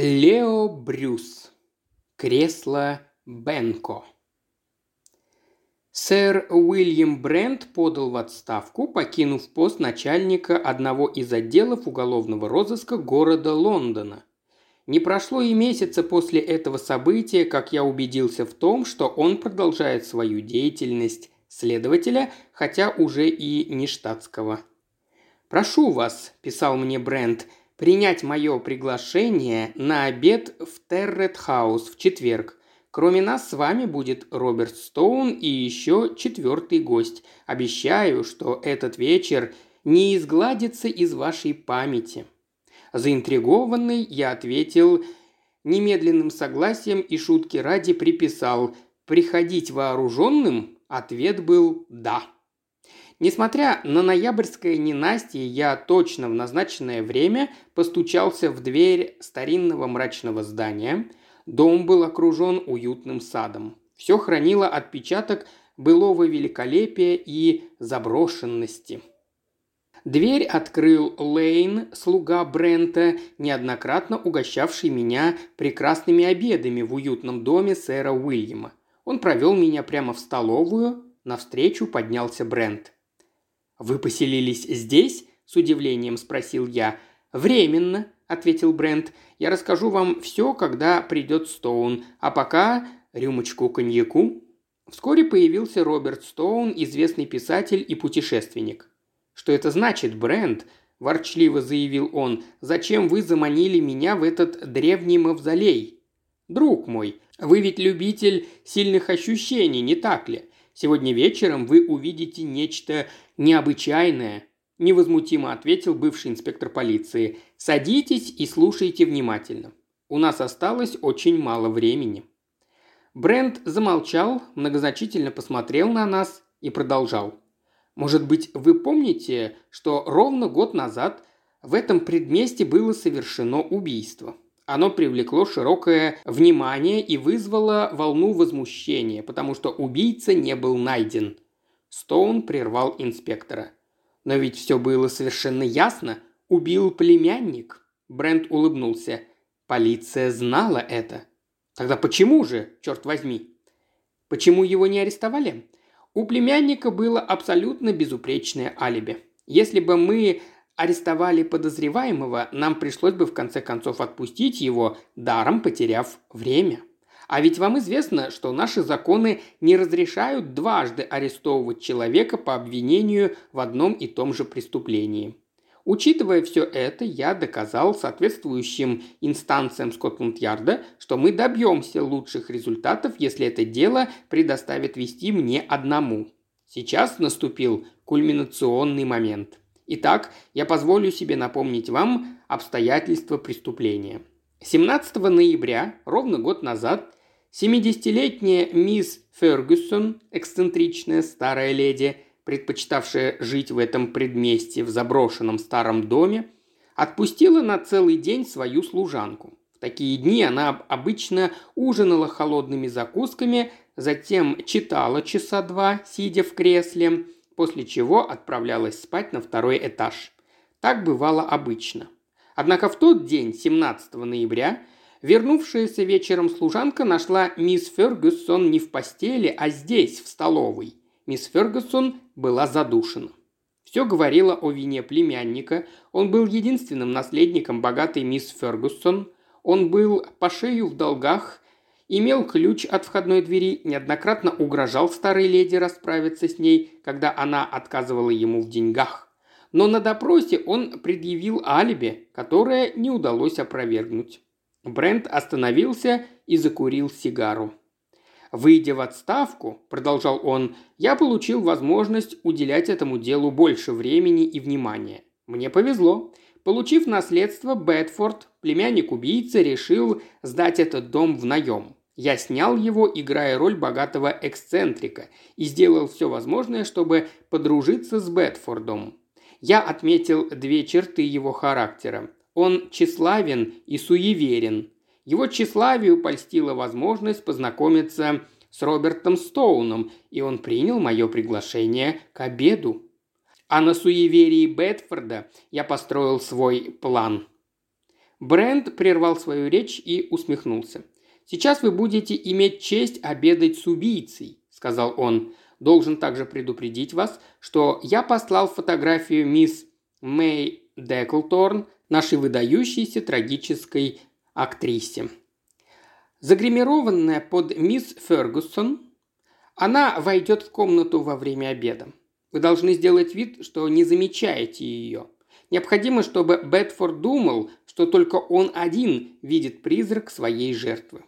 Лео Брюс. Кресло Бенко. Сэр Уильям Брент подал в отставку, покинув пост начальника одного из отделов уголовного розыска города Лондона. Не прошло и месяца после этого события, как я убедился в том, что он продолжает свою деятельность следователя, хотя уже и не штатского. «Прошу вас», – писал мне Брент, принять мое приглашение на обед в Террет-хаус в четверг. Кроме нас с вами будет Роберт Стоун и еще четвертый гость. Обещаю, что этот вечер не изгладится из вашей памяти». Заинтригованный, я ответил немедленным согласием и шутки ради приписал «приходить вооруженным?» Ответ был «да». Несмотря на ноябрьское ненастье, я точно в назначенное время постучался в дверь старинного мрачного здания. Дом был окружен уютным садом. Все хранило отпечаток былого великолепия и заброшенности. Дверь открыл Лейн, слуга Брента, неоднократно угощавший меня прекрасными обедами в уютном доме сэра Уильяма. Он провел меня прямо в столовую, навстречу поднялся Брент – «Вы поселились здесь?» – с удивлением спросил я. «Временно», – ответил Брент. «Я расскажу вам все, когда придет Стоун. А пока рюмочку коньяку». Вскоре появился Роберт Стоун, известный писатель и путешественник. «Что это значит, Брент?» – ворчливо заявил он. «Зачем вы заманили меня в этот древний мавзолей?» «Друг мой, вы ведь любитель сильных ощущений, не так ли? Сегодня вечером вы увидите нечто необычайное», – невозмутимо ответил бывший инспектор полиции. «Садитесь и слушайте внимательно. У нас осталось очень мало времени». Брент замолчал, многозначительно посмотрел на нас и продолжал. «Может быть, вы помните, что ровно год назад в этом предместе было совершено убийство?» Оно привлекло широкое внимание и вызвало волну возмущения, потому что убийца не был найден. Стоун прервал инспектора. «Но ведь все было совершенно ясно. Убил племянник». Брент улыбнулся. «Полиция знала это». «Тогда почему же, черт возьми?» «Почему его не арестовали?» У племянника было абсолютно безупречное алиби. Если бы мы арестовали подозреваемого, нам пришлось бы в конце концов отпустить его, даром потеряв время. А ведь вам известно, что наши законы не разрешают дважды арестовывать человека по обвинению в одном и том же преступлении. Учитывая все это, я доказал соответствующим инстанциям Скотланд-Ярда, что мы добьемся лучших результатов, если это дело предоставят вести мне одному. Сейчас наступил кульминационный момент – Итак, я позволю себе напомнить вам обстоятельства преступления. 17 ноября, ровно год назад, 70-летняя мисс Фергюсон, эксцентричная старая леди, предпочитавшая жить в этом предместе в заброшенном старом доме, отпустила на целый день свою служанку. В такие дни она обычно ужинала холодными закусками, затем читала часа два, сидя в кресле, после чего отправлялась спать на второй этаж. Так бывало обычно. Однако в тот день, 17 ноября, вернувшаяся вечером служанка нашла мисс Фергюсон не в постели, а здесь, в столовой. Мисс Фергюсон была задушена. Все говорило о вине племянника. Он был единственным наследником богатой мисс Фергюсон. Он был по шею в долгах имел ключ от входной двери, неоднократно угрожал старой леди расправиться с ней, когда она отказывала ему в деньгах. Но на допросе он предъявил алиби, которое не удалось опровергнуть. Брент остановился и закурил сигару. «Выйдя в отставку», – продолжал он, – «я получил возможность уделять этому делу больше времени и внимания. Мне повезло. Получив наследство, Бетфорд, племянник убийцы, решил сдать этот дом в наем. Я снял его, играя роль богатого эксцентрика, и сделал все возможное, чтобы подружиться с Бетфордом. Я отметил две черты его характера. Он тщеславен и суеверен. Его тщеславию польстила возможность познакомиться с Робертом Стоуном, и он принял мое приглашение к обеду. А на суеверии Бетфорда я построил свой план. Брент прервал свою речь и усмехнулся. «Сейчас вы будете иметь честь обедать с убийцей», – сказал он. «Должен также предупредить вас, что я послал фотографию мисс Мэй Деклторн, нашей выдающейся трагической актрисе. Загримированная под мисс Фергусон, она войдет в комнату во время обеда. Вы должны сделать вид, что не замечаете ее. Необходимо, чтобы Бетфорд думал, что только он один видит призрак своей жертвы.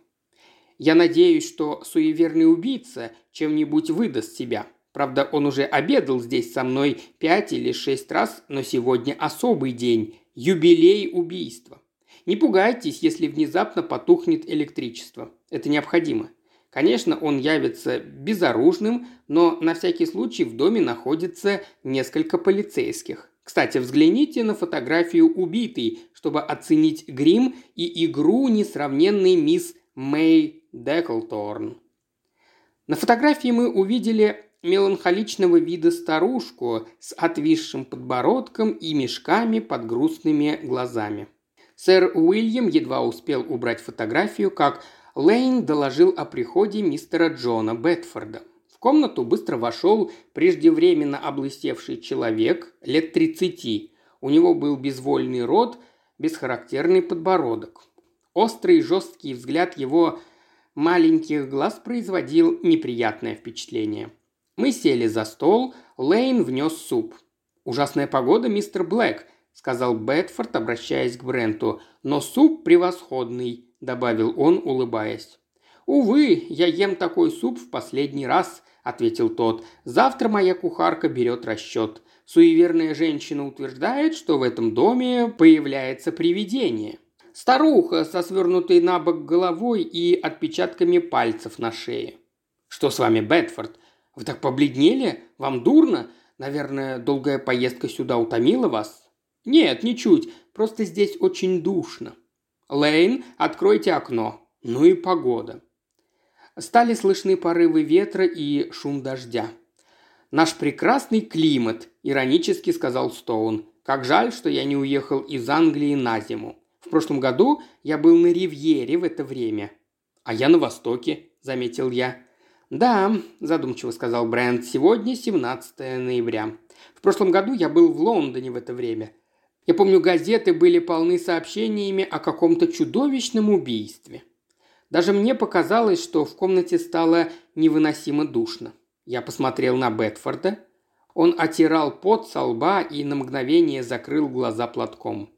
Я надеюсь, что суеверный убийца чем-нибудь выдаст себя. Правда, он уже обедал здесь со мной пять или шесть раз, но сегодня особый день – юбилей убийства. Не пугайтесь, если внезапно потухнет электричество. Это необходимо. Конечно, он явится безоружным, но на всякий случай в доме находится несколько полицейских. Кстати, взгляните на фотографию убитой, чтобы оценить грим и игру несравненной мисс Мэй Деклторн. На фотографии мы увидели меланхоличного вида старушку с отвисшим подбородком и мешками под грустными глазами. Сэр Уильям едва успел убрать фотографию, как Лейн доложил о приходе мистера Джона Бетфорда. В комнату быстро вошел преждевременно облыстевший человек лет тридцати. У него был безвольный рот, бесхарактерный подбородок. Острый жесткий взгляд его маленьких глаз производил неприятное впечатление. Мы сели за стол, Лейн внес суп. «Ужасная погода, мистер Блэк», – сказал Бетфорд, обращаясь к Бренту. «Но суп превосходный», – добавил он, улыбаясь. «Увы, я ем такой суп в последний раз», – ответил тот. «Завтра моя кухарка берет расчет. Суеверная женщина утверждает, что в этом доме появляется привидение. Старуха со свернутой на бок головой и отпечатками пальцев на шее». «Что с вами, Бетфорд? Вы так побледнели? Вам дурно? Наверное, долгая поездка сюда утомила вас?» «Нет, ничуть. Просто здесь очень душно». «Лейн, откройте окно». Ну и погода. Стали слышны порывы ветра и шум дождя. «Наш прекрасный климат», – иронически сказал Стоун. «Как жаль, что я не уехал из Англии на зиму. В прошлом году я был на Ривьере в это время». «А я на Востоке», – заметил я. «Да», – задумчиво сказал Брент, – «сегодня 17 ноября. В прошлом году я был в Лондоне в это время. Я помню, газеты были полны сообщениями о каком-то чудовищном убийстве. Даже мне показалось, что в комнате стало невыносимо душно. Я посмотрел на Бетфорда. Он отирал пот со лба и на мгновение закрыл глаза платком.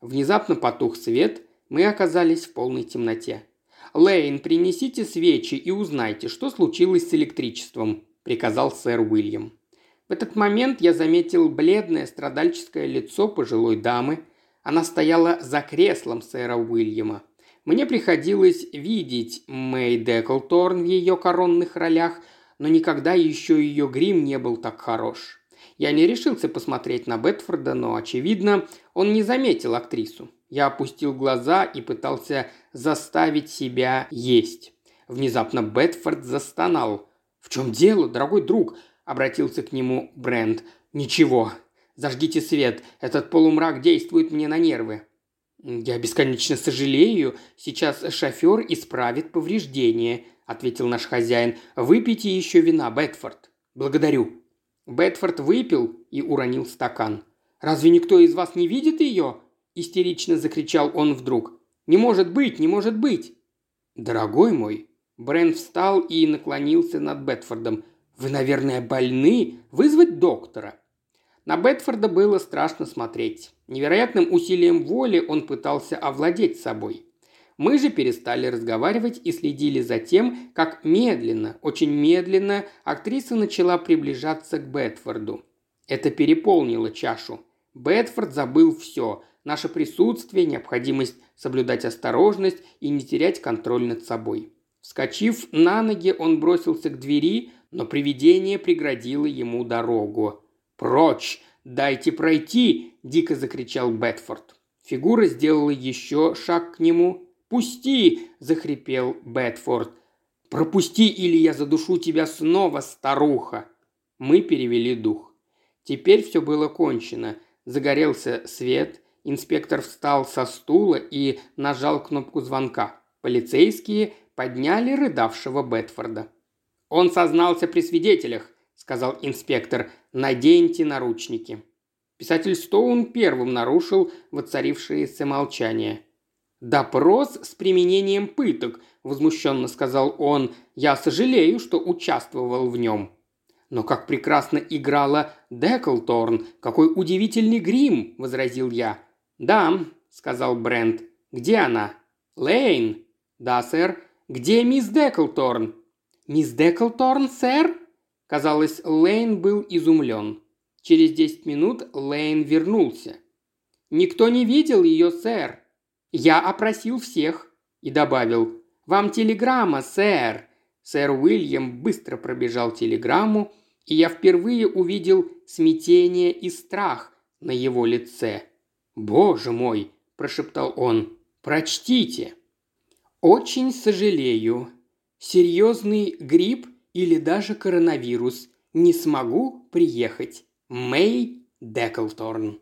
Внезапно потух свет, мы оказались в полной темноте. «Лейн, принесите свечи и узнайте, что случилось с электричеством», – приказал сэр Уильям. В этот момент я заметил бледное страдальческое лицо пожилой дамы. Она стояла за креслом сэра Уильяма. Мне приходилось видеть Мэй Деклторн в ее коронных ролях, но никогда еще ее грим не был так хорош. Я не решился посмотреть на Бетфорда, но, очевидно, он не заметил актрису. Я опустил глаза и пытался заставить себя есть. Внезапно Бетфорд застонал. «В чем дело, дорогой друг? обратился к нему Брент. «Ничего. Зажгите свет. Этот полумрак действует мне на нервы». «Я бесконечно сожалею. Сейчас шофер исправит повреждения», – ответил наш хозяин. «Выпейте еще вина, Бетфорд». «Благодарю». Бетфорд выпил и уронил стакан. «Разве никто из вас не видит ее?» – истерично закричал он вдруг. «Не может быть, не может быть!» «Дорогой мой!» Брент встал и наклонился над Бетфордом – «Вы, наверное, больны? Вызвать доктора?» На Бетфорда было страшно смотреть. Невероятным усилием воли он пытался овладеть собой. Мы же перестали разговаривать и следили за тем, как медленно, очень медленно актриса начала приближаться к Бетфорду. Это переполнило чашу. Бетфорд забыл все – наше присутствие, необходимость соблюдать осторожность и не терять контроль над собой. Вскочив на ноги, он бросился к двери, но привидение преградило ему дорогу. «Прочь! Дайте пройти!» – дико закричал Бетфорд. Фигура сделала еще шаг к нему. «Пусти!» – захрипел Бетфорд. «Пропусти, или я задушу тебя снова, старуха!» Мы перевели дух. Теперь все было кончено. Загорелся свет, Инспектор встал со стула и нажал кнопку звонка. Полицейские подняли рыдавшего Бетфорда. «Он сознался при свидетелях», – сказал инспектор. «Наденьте наручники». Писатель Стоун первым нарушил воцарившееся молчание. «Допрос с применением пыток», – возмущенно сказал он. «Я сожалею, что участвовал в нем». «Но как прекрасно играла Деклторн! Какой удивительный грим!» – возразил я. «Да», – сказал Брент. «Где она?» «Лейн». «Да, сэр». «Где мисс Деклторн?» «Мисс Деклторн, сэр?» Казалось, Лейн был изумлен. Через десять минут Лейн вернулся. «Никто не видел ее, сэр. Я опросил всех». И добавил «Вам телеграмма, сэр». Сэр Уильям быстро пробежал телеграмму, и я впервые увидел смятение и страх на его лице. «Боже мой!» – прошептал он. «Прочтите!» «Очень сожалею. Серьезный грипп или даже коронавирус. Не смогу приехать. Мэй Деклторн».